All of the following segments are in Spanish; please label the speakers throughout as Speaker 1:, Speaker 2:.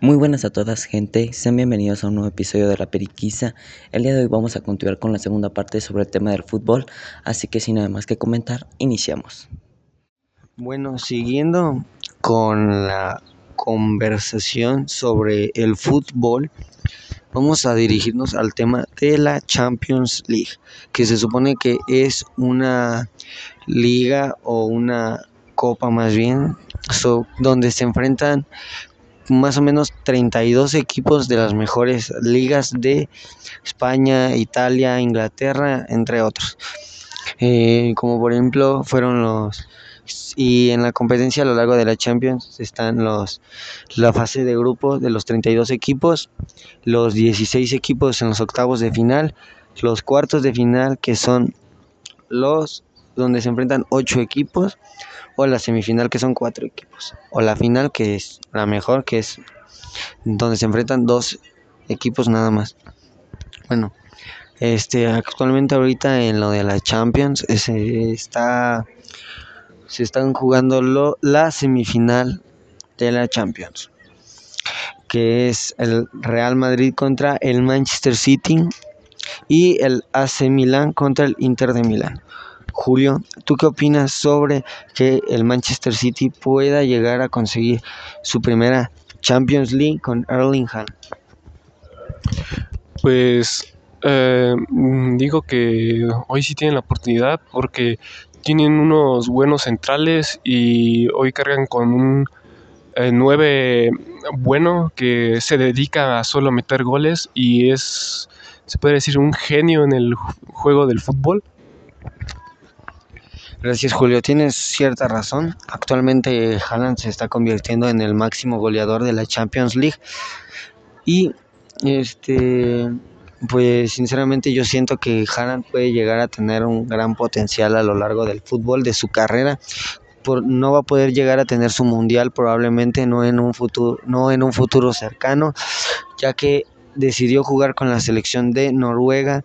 Speaker 1: Muy buenas a todas gente, sean bienvenidos a un nuevo episodio de La Periquisa. El día de hoy vamos a continuar con la segunda parte sobre el tema del fútbol, así que sin nada más que comentar, iniciamos.
Speaker 2: Bueno, siguiendo con la conversación sobre el fútbol, vamos a dirigirnos al tema de la Champions League, que se supone que es una liga o una copa más bien, donde se enfrentan más o menos 32 equipos de las mejores ligas de España, Italia, Inglaterra, entre otros. Eh, como por ejemplo fueron los y en la competencia a lo largo de la Champions están los la fase de grupo de los 32 equipos, los 16 equipos en los octavos de final, los cuartos de final que son los donde se enfrentan 8 equipos o la semifinal que son cuatro equipos, o la final que es la mejor, que es donde se enfrentan dos equipos nada más. Bueno, este actualmente ahorita en lo de la Champions se está se están jugando lo, la semifinal de la Champions, que es el Real Madrid contra el Manchester City y el AC Milan contra el Inter de Milán. Julio, ¿tú qué opinas sobre que el Manchester City pueda llegar a conseguir su primera Champions League con Erling Haaland?
Speaker 3: Pues eh, digo que hoy sí tienen la oportunidad porque tienen unos buenos centrales y hoy cargan con un 9 eh, bueno que se dedica a solo meter goles y es, se puede decir, un genio en el juego del fútbol.
Speaker 2: Gracias Julio, tienes cierta razón. Actualmente Haaland se está convirtiendo en el máximo goleador de la Champions League y este pues sinceramente yo siento que Haaland puede llegar a tener un gran potencial a lo largo del fútbol de su carrera. Por, no va a poder llegar a tener su mundial probablemente no en un futuro no en un futuro cercano, ya que decidió jugar con la selección de Noruega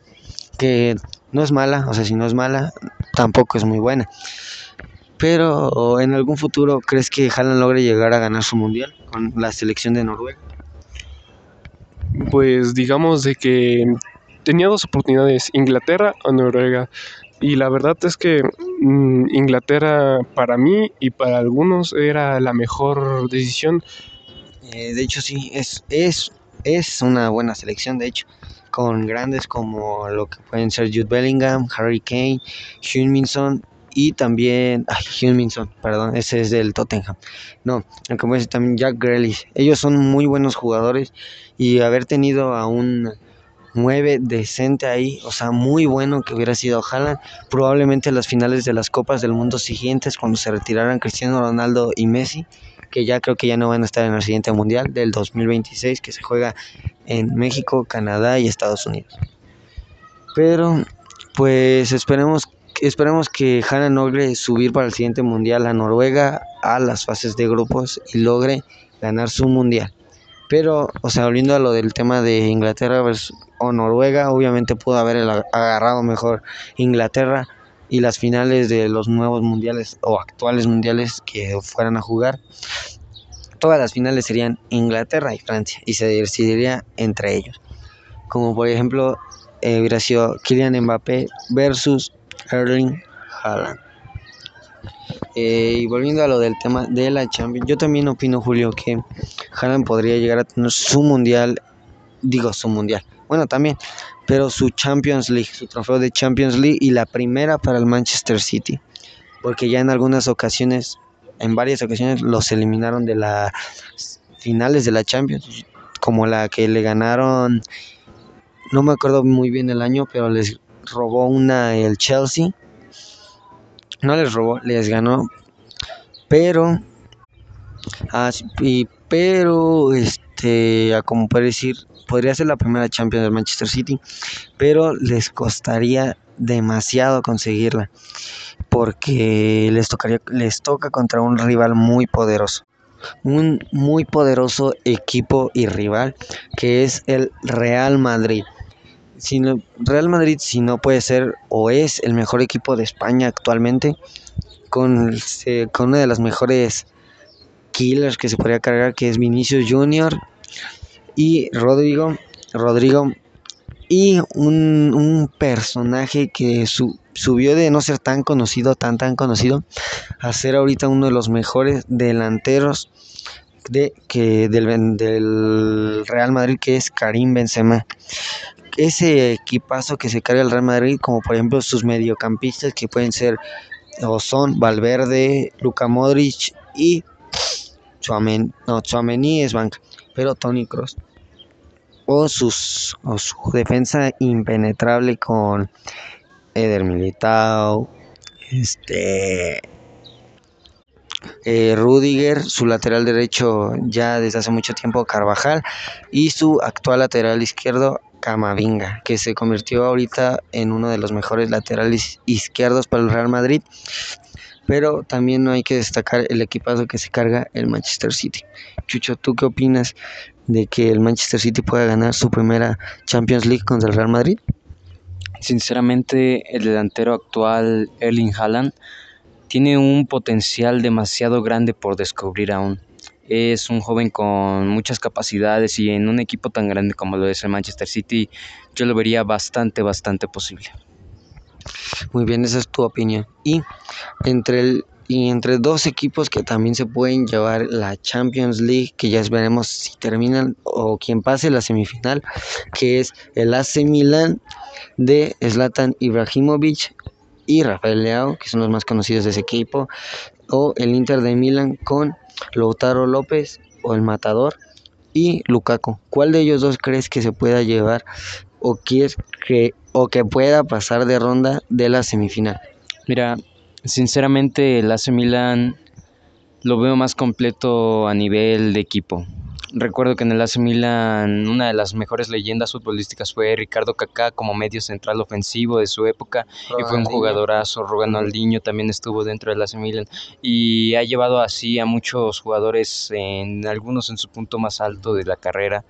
Speaker 2: que no es mala, o sea, si no es mala, tampoco es muy buena. Pero en algún futuro, ¿crees que Haaland logre llegar a ganar su mundial con la selección de Noruega?
Speaker 3: Pues digamos de que tenía dos oportunidades, Inglaterra o Noruega. Y la verdad es que mm, Inglaterra para mí y para algunos era la mejor decisión.
Speaker 2: Eh, de hecho sí, es, es, es una buena selección, de hecho con grandes como lo que pueden ser Jude Bellingham, Harry Kane, Minson y también, ay, perdón, ese es del Tottenham. No, como dice también Jack Grealish. Ellos son muy buenos jugadores y haber tenido a un 9 decente ahí, o sea, muy bueno que hubiera sido Haaland, probablemente las finales de las Copas del Mundo siguientes cuando se retiraran Cristiano Ronaldo y Messi que ya creo que ya no van a estar en el siguiente mundial del 2026 que se juega en México, Canadá y Estados Unidos. Pero pues esperemos esperemos que Hanna logre subir para el siguiente mundial a Noruega a las fases de grupos y logre ganar su mundial. Pero, o sea, volviendo a lo del tema de Inglaterra versus, o Noruega, obviamente pudo haber agarrado mejor Inglaterra y las finales de los nuevos mundiales o actuales mundiales que fueran a jugar. Todas las finales serían Inglaterra y Francia y se decidiría entre ellos. Como por ejemplo eh, hubiera sido Kylian Mbappé versus Erling Haaland. Eh, y volviendo a lo del tema de la Champions, yo también opino, Julio, que Haaland podría llegar a tener su mundial, digo su mundial, bueno también, pero su Champions League, su trofeo de Champions League y la primera para el Manchester City, porque ya en algunas ocasiones, en varias ocasiones los eliminaron de las finales de la Champions, como la que le ganaron, no me acuerdo muy bien el año, pero les robó una el Chelsea, no les robó, les ganó, pero, y, pero, este, como puede decir, podría ser la primera Champions del Manchester City, pero les costaría demasiado conseguirla porque les tocaría les toca contra un rival muy poderoso. Un muy poderoso equipo y rival que es el Real Madrid. Real Madrid si no puede ser o es el mejor equipo de España actualmente con, con una de las mejores killers que se podría cargar, que es Vinicius Junior y Rodrigo, Rodrigo y un, un personaje que su, subió de no ser tan conocido, tan tan conocido, a ser ahorita uno de los mejores delanteros de, que del, del Real Madrid, que es Karim Benzema. Ese equipazo que se carga el Real Madrid, como por ejemplo sus mediocampistas, que pueden ser o son Valverde, Luka Modric y Chouameni, no, Chouameni es banca, pero Tony Cross. O, sus, o su defensa impenetrable con Eder Militao, este, eh, Rudiger, su lateral derecho ya desde hace mucho tiempo Carvajal y su actual lateral izquierdo Camavinga, que se convirtió ahorita en uno de los mejores laterales izquierdos para el Real Madrid. Pero también no hay que destacar el equipazo que se carga el Manchester City. Chucho, ¿tú qué opinas de que el Manchester City pueda ganar su primera Champions League contra el Real Madrid?
Speaker 1: Sinceramente, el delantero actual, Erling Haaland, tiene un potencial demasiado grande por descubrir aún. Es un joven con muchas capacidades y en un equipo tan grande como lo es el Manchester City, yo lo vería bastante, bastante posible.
Speaker 2: Muy bien, esa es tu opinión. Y entre el y entre dos equipos que también se pueden llevar la Champions League, que ya veremos si terminan o quien pase la semifinal, que es el AC Milan de Zlatan Ibrahimovic y Rafael Leao, que son los más conocidos de ese equipo, o el Inter de Milan con Lautaro López o el Matador y Lukaku. ¿Cuál de ellos dos crees que se pueda llevar o quieres que o que pueda pasar de ronda de la semifinal?
Speaker 1: Mira, sinceramente el AC Milan lo veo más completo a nivel de equipo. Recuerdo que en el AC Milan una de las mejores leyendas futbolísticas fue Ricardo Kaká como medio central ofensivo de su época y fue un jugadorazo. Ronaldinho también estuvo dentro del AC Milan y ha llevado así a muchos jugadores, en algunos en su punto más alto de la carrera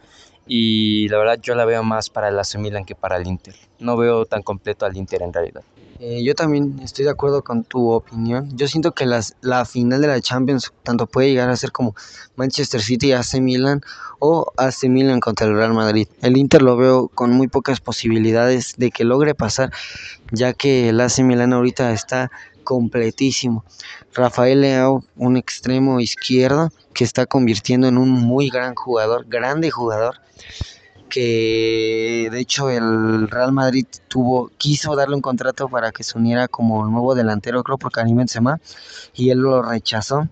Speaker 1: y la verdad yo la veo más para el AC Milan que para el Inter. No veo tan completo al Inter en realidad.
Speaker 2: Eh, yo también estoy de acuerdo con tu opinión. Yo siento que las, la final de la Champions tanto puede llegar a ser como Manchester City AC Milan o AC Milan contra el Real Madrid. El Inter lo veo con muy pocas posibilidades de que logre pasar, ya que el AC Milan ahorita está completísimo. Rafael Leao, un extremo izquierdo que está convirtiendo en un muy gran jugador, grande jugador que de hecho el Real Madrid tuvo quiso darle un contrato para que se uniera como nuevo delantero creo por Karim Benzema y él lo rechazó.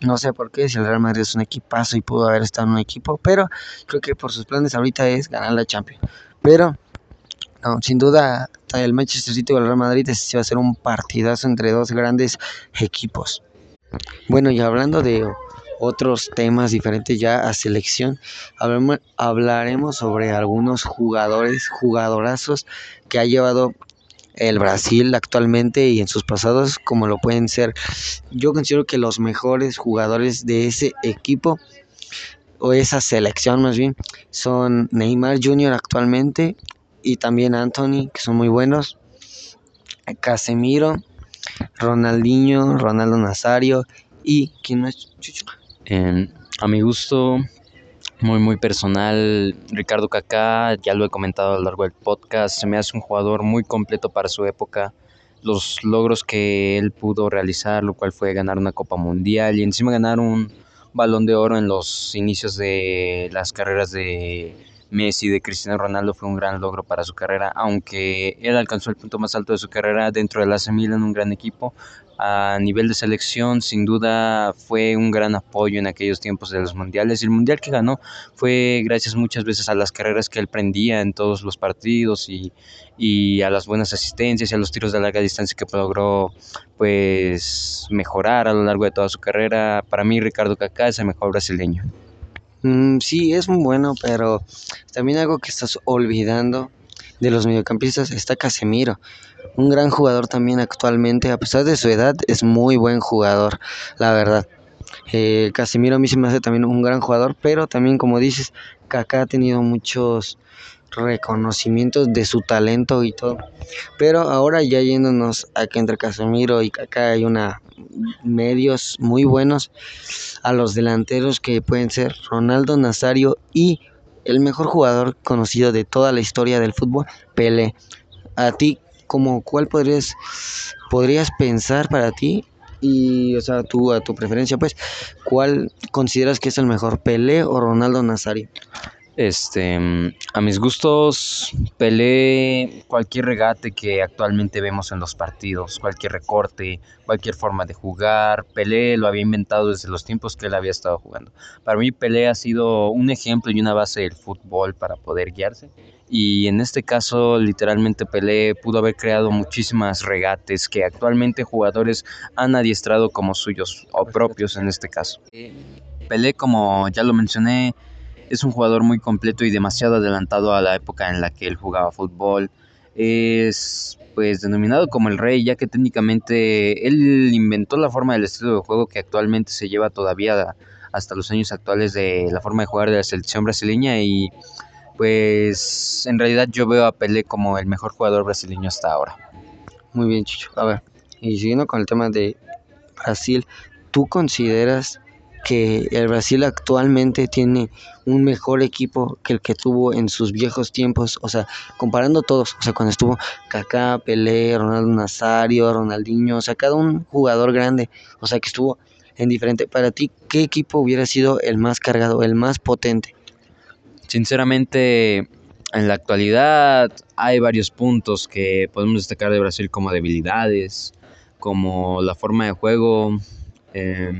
Speaker 2: No sé por qué si el Real Madrid es un equipazo y pudo haber estado en un equipo pero creo que por sus planes ahorita es ganar la Champions. Pero no, sin duda el Manchester City o el Real Madrid se va a ser un partidazo entre dos grandes equipos. Bueno y hablando de otros temas diferentes ya a selección. hablaremos sobre algunos jugadores, jugadorazos que ha llevado el Brasil actualmente y en sus pasados, como lo pueden ser. Yo considero que los mejores jugadores de ese equipo o esa selección más bien son Neymar Jr. actualmente y también Anthony, que son muy buenos. Casemiro, Ronaldinho, Ronaldo Nazario y ¿quién más?
Speaker 1: A mi gusto, muy muy personal, Ricardo Kaká, ya lo he comentado a lo largo del podcast, se me hace un jugador muy completo para su época. Los logros que él pudo realizar, lo cual fue ganar una Copa Mundial y encima ganar un balón de oro en los inicios de las carreras de Messi, de Cristiano Ronaldo, fue un gran logro para su carrera, aunque él alcanzó el punto más alto de su carrera dentro del AC Milan, un gran equipo, a nivel de selección, sin duda fue un gran apoyo en aquellos tiempos de los mundiales. Y el mundial que ganó fue gracias muchas veces a las carreras que él prendía en todos los partidos y, y a las buenas asistencias y a los tiros de larga distancia que logró pues mejorar a lo largo de toda su carrera. Para mí Ricardo Kaká es el mejor brasileño.
Speaker 2: Mm, sí, es muy bueno, pero también algo que estás olvidando de los mediocampistas está Casemiro un gran jugador también actualmente, a pesar de su edad, es muy buen jugador, la verdad. Eh, Casemiro a mí se me hace también un gran jugador, pero también como dices, Kaká ha tenido muchos reconocimientos de su talento y todo. Pero ahora ya yéndonos a que entre Casemiro y Kaká hay una medios muy buenos a los delanteros que pueden ser Ronaldo Nazario y el mejor jugador conocido de toda la historia del fútbol, Pelé. A ti, como cuál podrías podrías pensar para ti y o sea, tú a tu preferencia, pues, ¿cuál consideras que es el mejor, Pelé o Ronaldo Nazario?
Speaker 1: Este, a mis gustos, Pelé, cualquier regate que actualmente vemos en los partidos, cualquier recorte, cualquier forma de jugar, Pelé lo había inventado desde los tiempos que él había estado jugando. Para mí Pelé ha sido un ejemplo y una base del fútbol para poder guiarse. Y en este caso, literalmente Pelé pudo haber creado muchísimas regates que actualmente jugadores han adiestrado como suyos o propios en este caso. Pelé, como ya lo mencioné, es un jugador muy completo y demasiado adelantado a la época en la que él jugaba fútbol. Es pues denominado como el rey, ya que técnicamente él inventó la forma del estilo de juego que actualmente se lleva todavía hasta los años actuales de la forma de jugar de la selección brasileña y pues en realidad yo veo a Pelé como el mejor jugador brasileño hasta ahora.
Speaker 2: Muy bien, Chicho. A ver, y siguiendo con el tema de Brasil, ¿tú consideras que el Brasil actualmente tiene un mejor equipo que el que tuvo en sus viejos tiempos, o sea, comparando todos, o sea, cuando estuvo Kaká, Pelé, Ronaldo Nazario, Ronaldinho, o sea, cada un jugador grande, o sea, que estuvo en diferente. Para ti, ¿qué equipo hubiera sido el más cargado, el más potente?
Speaker 1: Sinceramente, en la actualidad hay varios puntos que podemos destacar de Brasil como debilidades, como la forma de juego. Eh,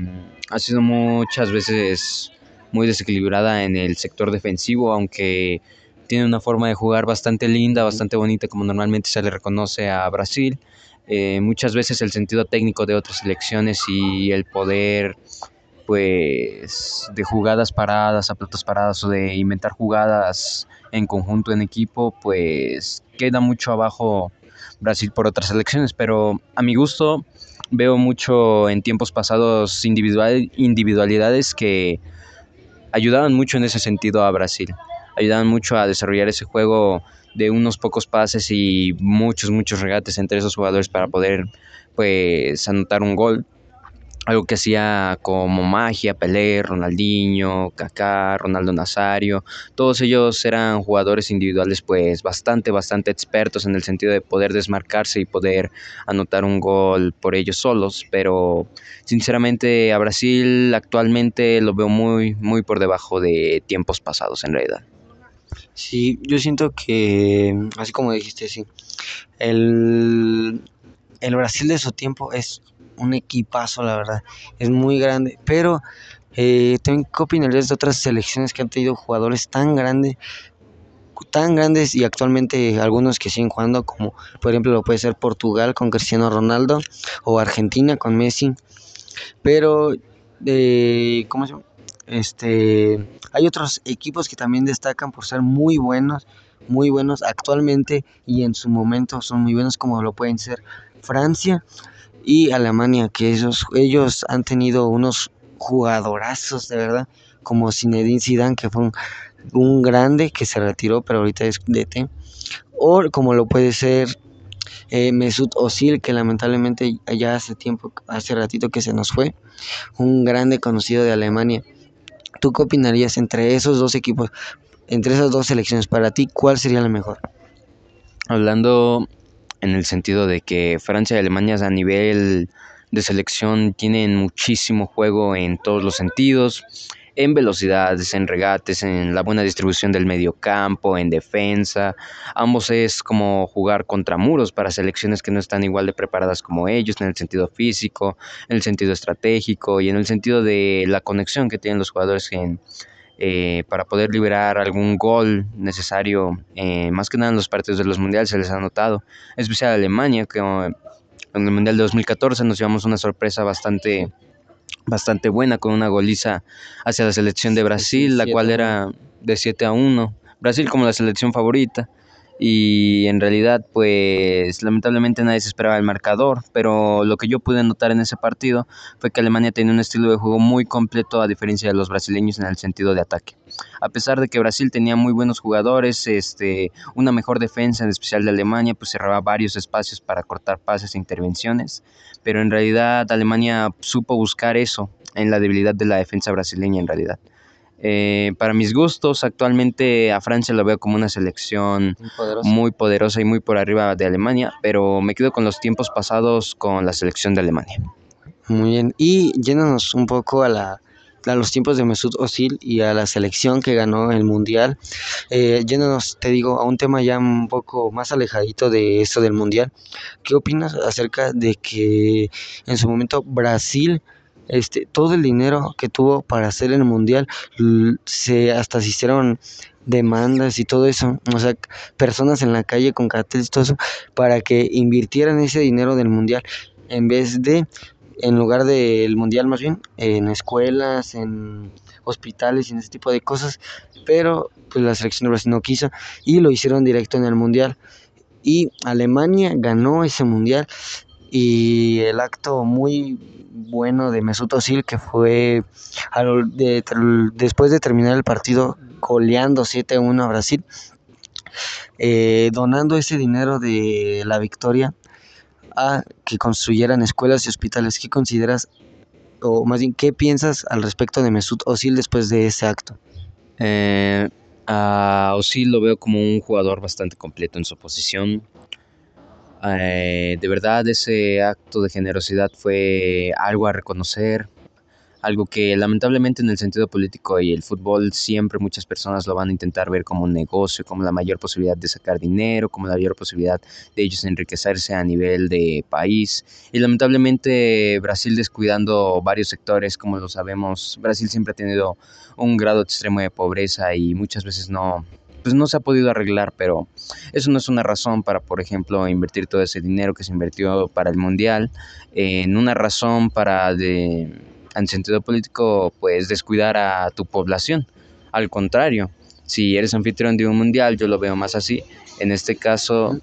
Speaker 1: ha sido muchas veces muy desequilibrada en el sector defensivo, aunque tiene una forma de jugar bastante linda, bastante bonita, como normalmente se le reconoce a Brasil. Eh, muchas veces el sentido técnico de otras selecciones y el poder pues de jugadas paradas, a platos paradas o de inventar jugadas en conjunto en equipo, pues queda mucho abajo Brasil por otras selecciones, pero a mi gusto veo mucho en tiempos pasados individual, individualidades que ayudaban mucho en ese sentido a Brasil. Ayudaban mucho a desarrollar ese juego de unos pocos pases y muchos, muchos regates entre esos jugadores para poder pues anotar un gol algo que hacía como magia, Pelé, Ronaldinho, Kaká, Ronaldo Nazario, todos ellos eran jugadores individuales pues bastante, bastante expertos en el sentido de poder desmarcarse y poder anotar un gol por ellos solos, pero sinceramente a Brasil actualmente lo veo muy, muy por debajo de tiempos pasados en realidad.
Speaker 2: Sí, yo siento que, así como dijiste, sí, el, el Brasil de su tiempo es un equipazo, la verdad. Es muy grande. Pero, eh, ¿qué opinarías de otras selecciones que han tenido jugadores tan grandes? tan grandes y actualmente algunos que siguen jugando como por ejemplo lo puede ser Portugal con Cristiano Ronaldo o Argentina con Messi pero eh, ¿cómo se llama? este hay otros equipos que también destacan por ser muy buenos muy buenos actualmente y en su momento son muy buenos como lo pueden ser Francia y Alemania, que ellos, ellos han tenido unos jugadorazos de verdad, como Zinedine Zidane, que fue un, grande que se retiró, pero ahorita es DT, o como lo puede ser eh, Mesut Özil, que lamentablemente ya hace tiempo, hace ratito que se nos fue, un grande conocido de Alemania. ¿Tú qué opinarías entre esos dos equipos, entre esas dos selecciones? Para ti, ¿cuál sería la mejor?
Speaker 1: Hablando en el sentido de que Francia y Alemania a nivel de selección tienen muchísimo juego en todos los sentidos, en velocidades, en regates, en la buena distribución del medio campo, en defensa. Ambos es como jugar contra muros para selecciones que no están igual de preparadas como ellos en el sentido físico, en el sentido estratégico y en el sentido de la conexión que tienen los jugadores en, eh, para poder liberar algún gol necesario, eh, más que nada en los partidos de los mundiales se les ha notado, especial Alemania, que en el Mundial de 2014 nos llevamos una sorpresa bastante, bastante buena con una goliza hacia la selección de Brasil, la cual era de 7 a 1, Brasil como la selección favorita, y en realidad pues lamentablemente nadie se esperaba el marcador, pero lo que yo pude notar en ese partido fue que Alemania tenía un estilo de juego muy completo a diferencia de los brasileños en el sentido de ataque. A pesar de que Brasil tenía muy buenos jugadores, este, una mejor defensa, en especial de Alemania, pues cerraba varios espacios para cortar pases e intervenciones, pero en realidad Alemania supo buscar eso en la debilidad de la defensa brasileña en realidad. Eh, para mis gustos, actualmente a Francia lo veo como una selección muy poderosa. y muy por arriba de Alemania, pero me quedo con los tiempos pasados con la selección de Alemania.
Speaker 2: Muy bien, y yéndonos un poco a, la, a los tiempos de Mesut Özil y a la selección que ganó el Mundial, eh, yéndonos, te digo, a un tema ya un poco más alejadito de esto del Mundial, ¿qué opinas acerca de que en su momento Brasil este, todo el dinero que tuvo para hacer el mundial, se hasta se hicieron demandas y todo eso, o sea, personas en la calle con carteles todo eso, para que invirtieran ese dinero del mundial en vez de, en lugar del mundial más bien, en escuelas, en hospitales y en ese tipo de cosas, pero pues la selección de Brasil no quiso y lo hicieron directo en el mundial. Y Alemania ganó ese mundial y el acto muy bueno de Mesut Özil que fue después de terminar el partido goleando 7-1 a Brasil, eh, donando ese dinero de la victoria a que construyeran escuelas y hospitales. ¿Qué consideras, o más bien, qué piensas al respecto de Mesut Özil después de ese acto?
Speaker 1: Eh, a Özil lo veo como un jugador bastante completo en su posición. Eh, de verdad ese acto de generosidad fue algo a reconocer, algo que lamentablemente en el sentido político y el fútbol siempre muchas personas lo van a intentar ver como un negocio, como la mayor posibilidad de sacar dinero, como la mayor posibilidad de ellos enriquecerse a nivel de país. Y lamentablemente Brasil descuidando varios sectores, como lo sabemos, Brasil siempre ha tenido un grado extremo de pobreza y muchas veces no, pues no se ha podido arreglar, pero eso no es una razón para, por ejemplo, invertir todo ese dinero que se invirtió para el mundial en una razón para, de, en sentido político, pues descuidar a tu población. Al contrario, si eres anfitrión de un mundial, yo lo veo más así. En este caso,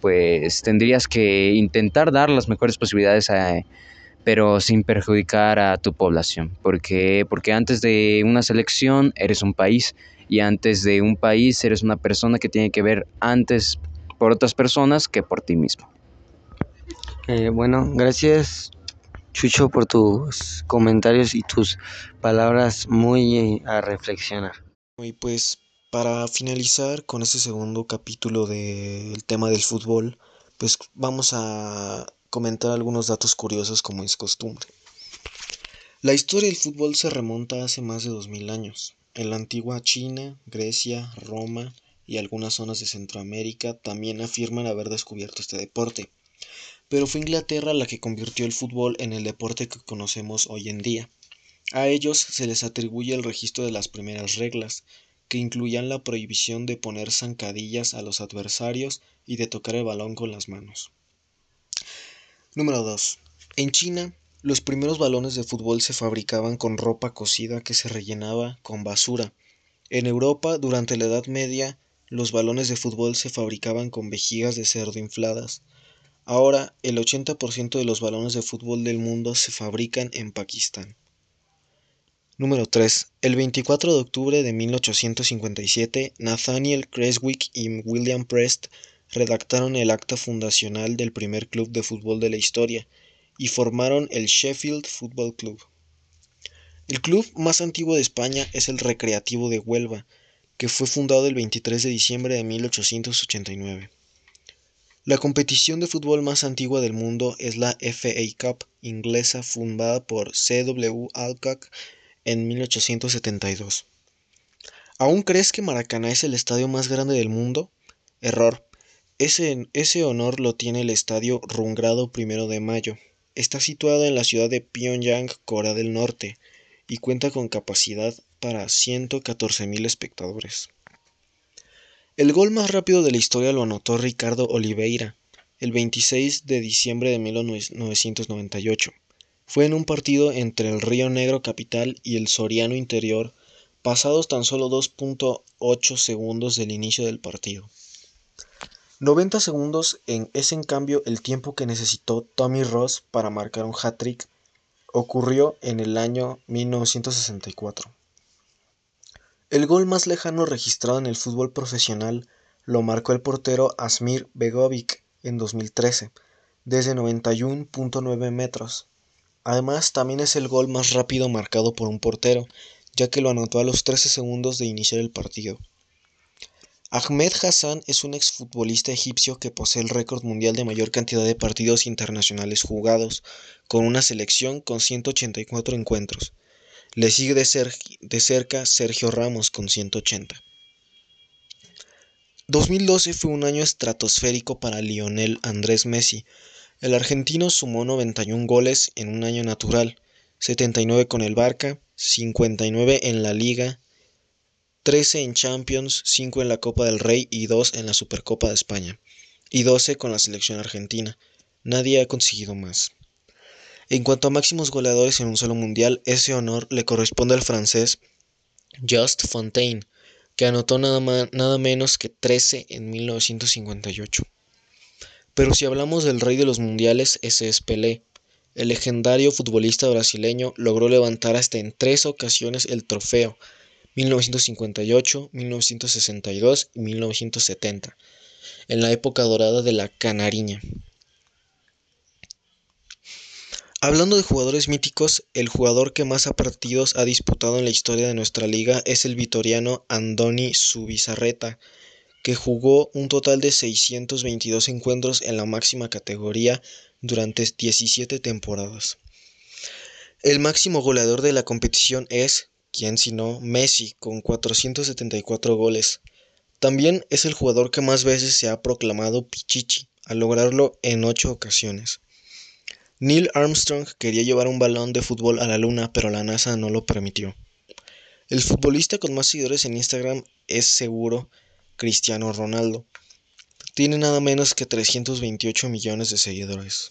Speaker 1: pues tendrías que intentar dar las mejores posibilidades pero sin perjudicar a tu población. porque Porque antes de una selección eres un país y antes de un país eres una persona que tiene que ver antes por otras personas que por ti mismo.
Speaker 2: Eh, bueno, gracias Chucho por tus comentarios y tus palabras muy eh, a reflexionar.
Speaker 4: Y pues para finalizar con este segundo capítulo del tema del fútbol, pues vamos a comentar algunos datos curiosos como es costumbre. La historia del fútbol se remonta hace más de 2000 años. En la antigua China, Grecia, Roma y algunas zonas de Centroamérica también afirman haber descubierto este deporte, pero fue Inglaterra la que convirtió el fútbol en el deporte que conocemos hoy en día. A ellos se les atribuye el registro de las primeras reglas, que incluían la prohibición de poner zancadillas a los adversarios y de tocar el balón con las manos. Número 2. En China, los primeros balones de fútbol se fabricaban con ropa cocida que se rellenaba con basura. En Europa, durante la Edad Media, los balones de fútbol se fabricaban con vejigas de cerdo infladas. Ahora, el 80% de los balones de fútbol del mundo se fabrican en Pakistán. Número 3. El 24 de octubre de 1857, Nathaniel Creswick y William Prest redactaron el acta fundacional del primer club de fútbol de la historia, y formaron el Sheffield Football Club. El club más antiguo de España es el Recreativo de Huelva, que fue fundado el 23 de diciembre de 1889. La competición de fútbol más antigua del mundo es la FA Cup inglesa fundada por C.W. Alcock en 1872. ¿Aún crees que Maracaná es el estadio más grande del mundo? Error. Ese, ese honor lo tiene el estadio Rungrado I de Mayo, Está situado en la ciudad de Pyongyang, Corea del Norte, y cuenta con capacidad para 114.000 espectadores. El gol más rápido de la historia lo anotó Ricardo Oliveira, el 26 de diciembre de 1998. Fue en un partido entre el Río Negro Capital y el Soriano Interior, pasados tan solo 2.8 segundos del inicio del partido. 90 segundos en, es en cambio el tiempo que necesitó Tommy Ross para marcar un hat-trick. Ocurrió en el año 1964. El gol más lejano registrado en el fútbol profesional lo marcó el portero Asmir Begovic en 2013, desde 91.9 metros. Además, también es el gol más rápido marcado por un portero, ya que lo anotó a los 13 segundos de iniciar el partido. Ahmed Hassan es un exfutbolista egipcio que posee el récord mundial de mayor cantidad de partidos internacionales jugados, con una selección con 184 encuentros. Le sigue de, cerca Sergio Ramos con 180. 2012 fue un año estratosférico para Lionel Andrés Messi. El argentino sumó 91 goles en un año natural, 79 con el Barca, 59 en la Liga 13 en Champions, 5 en la Copa del Rey y 2 en la Supercopa de España, y 12 con la selección argentina. Nadie ha conseguido más. En cuanto a máximos goleadores en un solo mundial, ese honor le corresponde al francés Just Fontaine, que anotó nada, más, nada menos que 13 en 1958. Pero si hablamos del rey de los mundiales, ese es Pelé. El legendario futbolista brasileño logró levantar hasta en tres ocasiones el trofeo, 1958, 1962 y 1970, en la época dorada de la Canariña. Hablando de jugadores míticos, el jugador que más partidos ha disputado en la historia de nuestra liga es el vitoriano Andoni Subizarreta, que jugó un total de 622 encuentros en la máxima categoría durante 17 temporadas. El máximo goleador de la competición es, ¿Quién sino Messi con 474 goles? También es el jugador que más veces se ha proclamado Pichichi, al lograrlo en ocho ocasiones. Neil Armstrong quería llevar un balón de fútbol a la luna, pero la NASA no lo permitió. El futbolista con más seguidores en Instagram es seguro Cristiano Ronaldo. Tiene nada menos que 328 millones de seguidores.